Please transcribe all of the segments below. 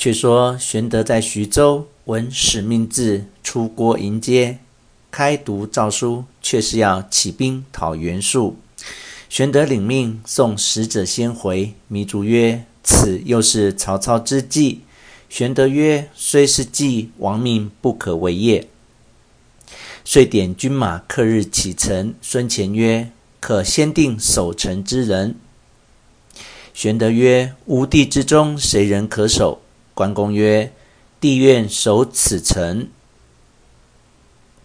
却说玄德在徐州闻使命至，出郭迎接，开读诏书，却是要起兵讨袁术。玄德领命，送使者先回。糜竺曰：“此又是曹操之计。”玄德曰：“虽是计，王命不可违也。”遂点军马，刻日启程。孙乾曰：“可先定守城之人。”玄德曰：“吾弟之中，谁人可守？”关公曰：“弟愿守此城。”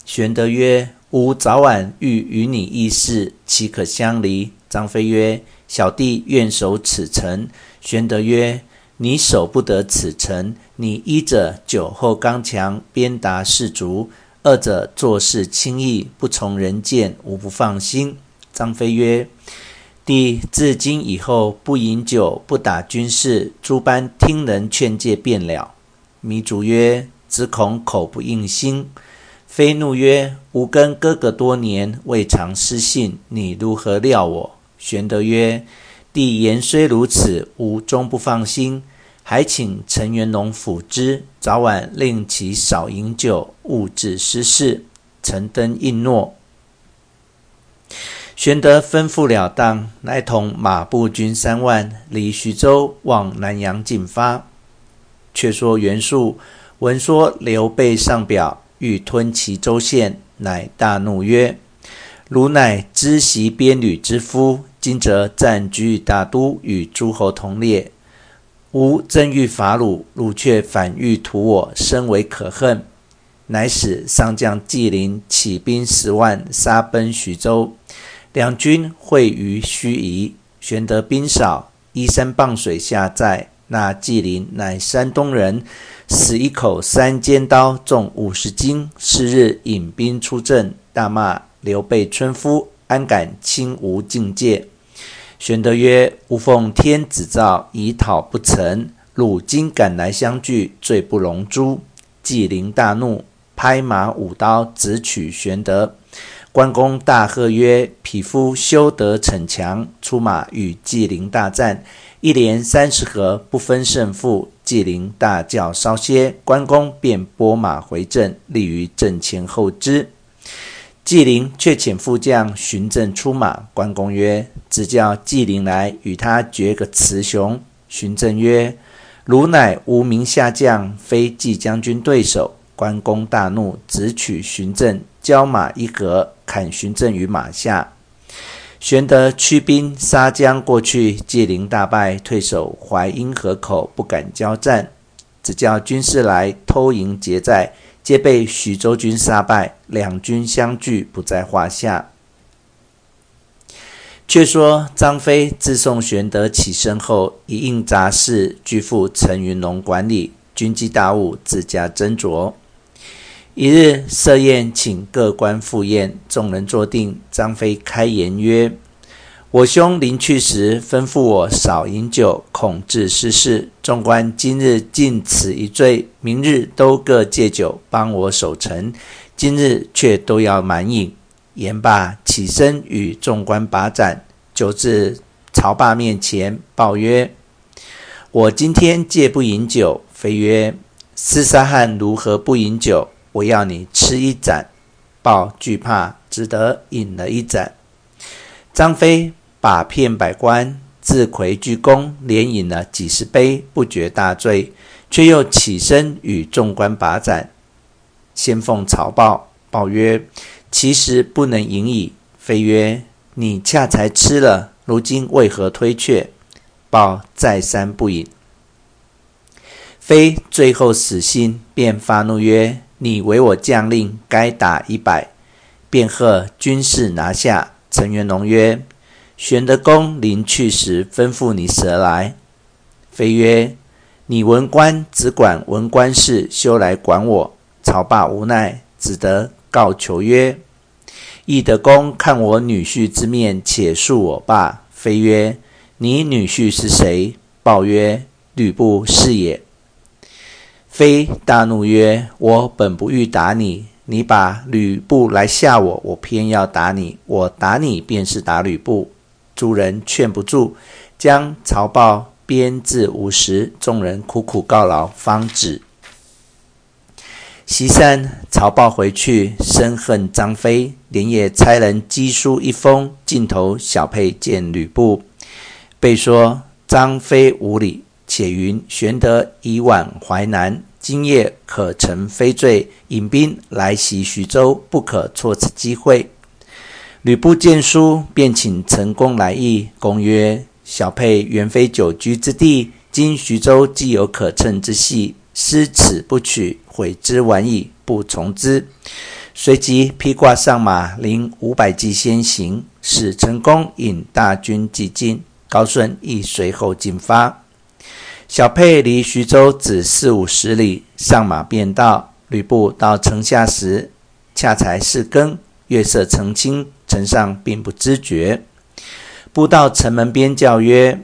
玄德曰：“吾早晚欲与你议事，岂可相离？”张飞曰：“小弟愿守此城。”玄德曰：“你守不得此城。你一者酒后刚强，鞭打士卒；二者做事轻易，不从人见，吾不放心。”张飞曰：“弟自今以后不饮酒，不打军士，诸般听人劝诫便了。”糜竺曰：“只恐口不应心。”飞怒曰：“吾跟哥哥多年，未尝失信，你如何料我？”玄德曰：“弟言虽如此，吾终不放心，还请陈元龙辅之，早晚令其少饮酒，勿致失事。”陈登应诺。玄德吩咐了当，乃同马步军三万，离徐州往南阳进发。却说袁术闻说刘备上表。欲吞其州县，乃大怒曰：“汝乃知袭边旅之夫，今则暂居大都，与诸侯同列。吾正欲伐汝，汝却反欲屠我，深为可恨。”乃使上将纪灵起兵十万，杀奔徐州。两军会于盱眙，玄德兵少，依山傍水下寨。那纪灵乃山东人。使一口三尖刀，重五十斤。是日引兵出阵，大骂刘备村夫，安敢轻吾境界？玄德曰：“吾奉天子诏，以讨不成。汝今赶来相聚，罪不容诛。”纪灵大怒，拍马舞刀，直取玄德。关公大喝曰：“匹夫休得逞强！”出马与纪灵大战。一连三十合，不分胜负。纪灵大叫稍歇，关公便拨马回阵，立于阵前候之。纪灵却遣副将寻阵出马。关公曰：“只叫纪灵来，与他决个雌雄。”寻阵曰：“汝乃无名下将，非纪将军对手。”关公大怒，直取寻阵，交马一格，砍寻阵于马下。玄德驱兵杀将过去，纪灵大败，退守淮阴河口，不敢交战。只叫军士来偷营劫寨，皆被徐州军杀败，两军相拒，不在话下。却说张飞自送玄德起身后，一应杂事俱付陈云龙管理，军机大务自家斟酌。一日设宴，请各官赴宴，众人坐定。张飞开言曰：“我兄临去时吩咐我少饮酒，恐致失事。众官今日尽此一醉，明日都各借酒帮我守城。今日却都要满饮。”言罢，起身与众官把盏，酒至曹霸面前，报曰：“我今天借不饮酒。”飞曰：“厮杀汉如何不饮酒？”我要你吃一盏，报惧怕，只得饮了一盏。张飞把骗百官，自夔鞠躬，连饮了几十杯，不觉大醉，却又起身与众官把盏。先奉曹豹，报曰：“其实不能饮矣。”飞曰：“你恰才吃了，如今为何推却？”报再三不饮。飞最后死心，便发怒曰：你为我将令，该打一百。便喝军士拿下。陈元龙曰：“玄德公临去时吩咐你何来？”飞曰：“你文官只管文官事，休来管我。”曹霸无奈，只得告求曰：“懿德公看我女婿之面，且恕我罢。”飞曰：“你女婿是谁？”报曰：“吕布是也。”飞大怒曰：“我本不欲打你，你把吕布来吓我，我偏要打你。我打你便是打吕布。”诸人劝不住，将曹豹编至五十，众人苦苦告劳，方止。席散，曹豹回去，深恨张飞，连夜差人賏书一封，径投小沛见吕布，被说张飞无礼，且云玄德已往淮南，今夜可乘飞坠，引兵来袭徐州，不可错此机会。吕布见书，便请陈宫来议。公曰：小沛原非久居之地，今徐州既有可乘之隙，失此不取，悔之晚矣。不从之。随即披挂上马，领五百骑先行，使陈宫引大军急进。高顺亦随后进发。小沛离徐州只四五十里，上马便到。吕布到城下时，恰才四更，月色澄清。城上并不知觉，布到城门边叫曰：“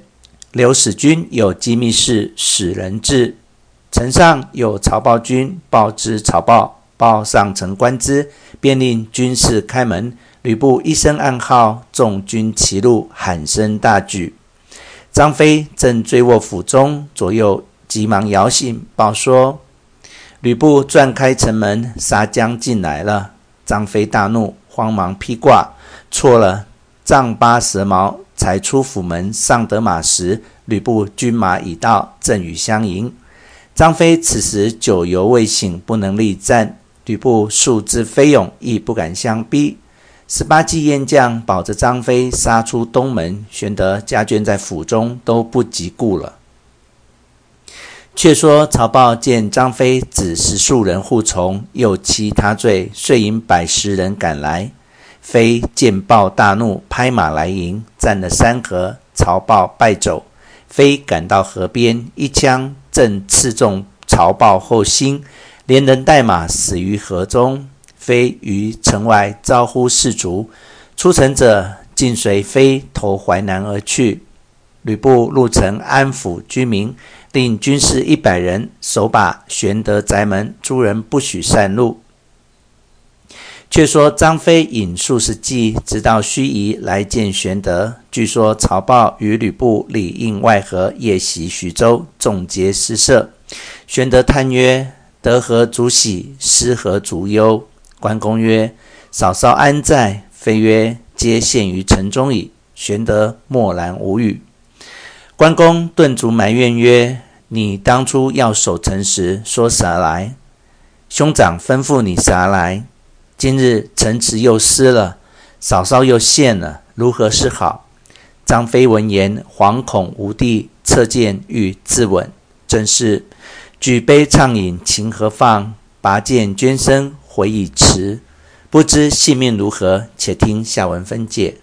刘使君有机密事，使人至。”城上有曹豹军，报知曹豹，报上城观之，便令军士开门。吕布一声暗号，众军齐入，喊声大举。张飞正醉卧府中，左右急忙摇醒，报说：“吕布钻开城门，杀将进来了。”张飞大怒。慌忙披挂，错了丈八蛇矛，才出府门，上得马时，吕布军马已到，正与相迎。张飞此时酒犹未醒，不能力战。吕布素知飞勇，亦不敢相逼。十八骑燕将保着张飞杀出东门，玄德家眷在府中，都不及顾了。却说曹豹见张飞只十数人护从，又欺他罪，遂引百十人赶来。飞见豹大怒，拍马来迎，战了三合，曹豹败走。飞赶到河边，一枪正刺中曹豹后心，连人带马死于河中。飞于城外招呼士卒，出城者尽随飞投淮南而去。吕布入城安抚居民。令军士一百人守把玄德宅门，诸人不许擅入。却说张飞引数十骑直到盱眙来见玄德。据说曹豹与吕布里应外合，夜袭徐州，众皆失色。玄德叹曰：“得何足喜，失何足忧？”关公曰：“嫂嫂安在？”飞曰：“皆陷于城中矣。”玄德默然无语。关公顿足埋怨曰：“你当初要守城时说啥来？兄长吩咐你啥来？今日城池又失了，嫂嫂又陷了，如何是好？”张飞闻言，惶恐无地，侧剑欲自刎。正是举杯畅饮情何放，拔剑捐身回忆迟。不知性命如何？且听下文分解。